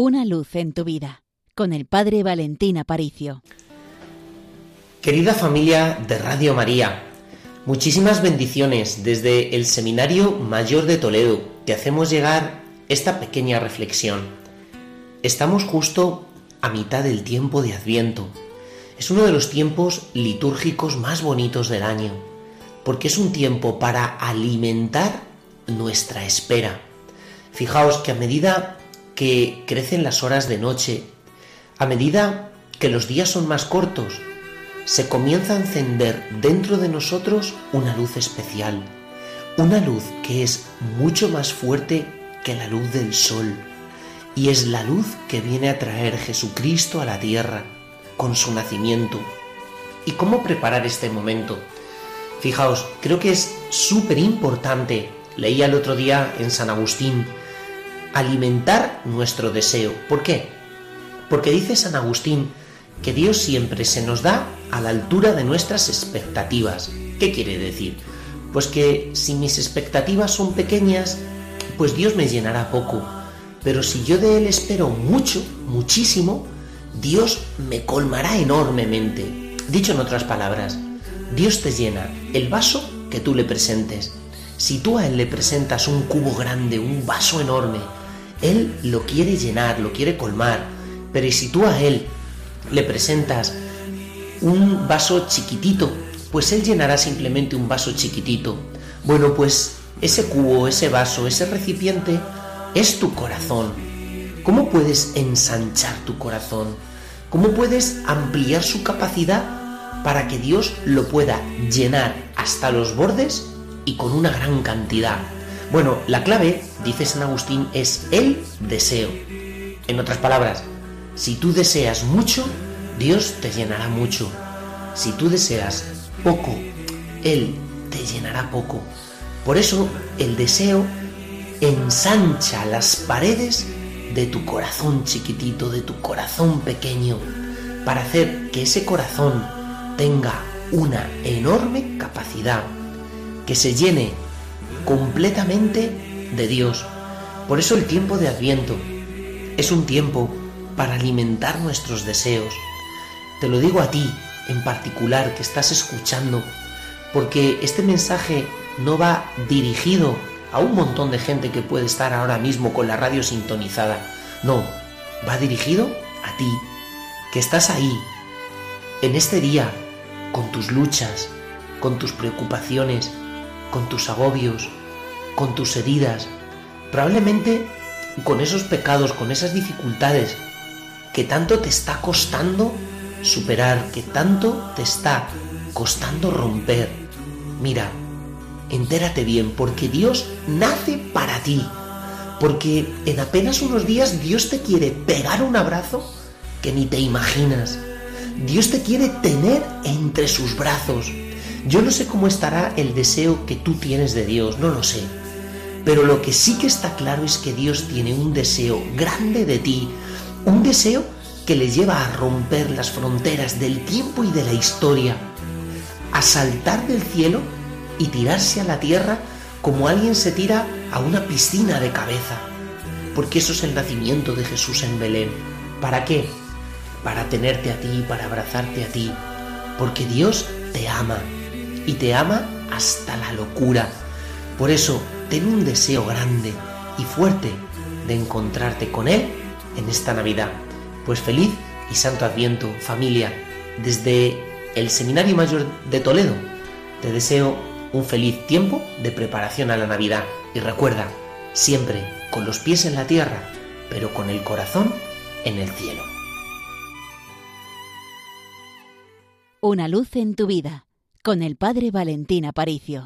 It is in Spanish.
Una luz en tu vida con el Padre Valentín Aparicio. Querida familia de Radio María, muchísimas bendiciones desde el Seminario Mayor de Toledo. Te hacemos llegar esta pequeña reflexión. Estamos justo a mitad del tiempo de Adviento. Es uno de los tiempos litúrgicos más bonitos del año, porque es un tiempo para alimentar nuestra espera. Fijaos que a medida que crecen las horas de noche, a medida que los días son más cortos, se comienza a encender dentro de nosotros una luz especial, una luz que es mucho más fuerte que la luz del sol, y es la luz que viene a traer Jesucristo a la tierra con su nacimiento. ¿Y cómo preparar este momento? Fijaos, creo que es súper importante, leía el otro día en San Agustín, alimentar nuestro deseo. ¿Por qué? Porque dice San Agustín que Dios siempre se nos da a la altura de nuestras expectativas. ¿Qué quiere decir? Pues que si mis expectativas son pequeñas, pues Dios me llenará poco. Pero si yo de Él espero mucho, muchísimo, Dios me colmará enormemente. Dicho en otras palabras, Dios te llena el vaso que tú le presentes. Si tú a Él le presentas un cubo grande, un vaso enorme, él lo quiere llenar, lo quiere colmar, pero si tú a Él le presentas un vaso chiquitito, pues Él llenará simplemente un vaso chiquitito. Bueno, pues ese cubo, ese vaso, ese recipiente es tu corazón. ¿Cómo puedes ensanchar tu corazón? ¿Cómo puedes ampliar su capacidad para que Dios lo pueda llenar hasta los bordes y con una gran cantidad? Bueno, la clave, dice San Agustín, es el deseo. En otras palabras, si tú deseas mucho, Dios te llenará mucho. Si tú deseas poco, Él te llenará poco. Por eso el deseo ensancha las paredes de tu corazón chiquitito, de tu corazón pequeño, para hacer que ese corazón tenga una enorme capacidad, que se llene completamente de Dios. Por eso el tiempo de Adviento es un tiempo para alimentar nuestros deseos. Te lo digo a ti en particular que estás escuchando, porque este mensaje no va dirigido a un montón de gente que puede estar ahora mismo con la radio sintonizada. No, va dirigido a ti, que estás ahí, en este día, con tus luchas, con tus preocupaciones, con tus agobios, con tus heridas, probablemente con esos pecados, con esas dificultades que tanto te está costando superar, que tanto te está costando romper. Mira, entérate bien, porque Dios nace para ti, porque en apenas unos días Dios te quiere pegar un abrazo que ni te imaginas. Dios te quiere tener entre sus brazos. Yo no sé cómo estará el deseo que tú tienes de Dios, no lo sé. Pero lo que sí que está claro es que Dios tiene un deseo grande de ti, un deseo que le lleva a romper las fronteras del tiempo y de la historia, a saltar del cielo y tirarse a la tierra como alguien se tira a una piscina de cabeza. Porque eso es el nacimiento de Jesús en Belén. ¿Para qué? Para tenerte a ti, para abrazarte a ti. Porque Dios te ama y te ama hasta la locura. Por eso, ten un deseo grande y fuerte de encontrarte con Él en esta Navidad. Pues feliz y santo adviento, familia, desde el Seminario Mayor de Toledo. Te deseo un feliz tiempo de preparación a la Navidad y recuerda, siempre con los pies en la tierra, pero con el corazón en el cielo. Una luz en tu vida con el Padre Valentín Aparicio.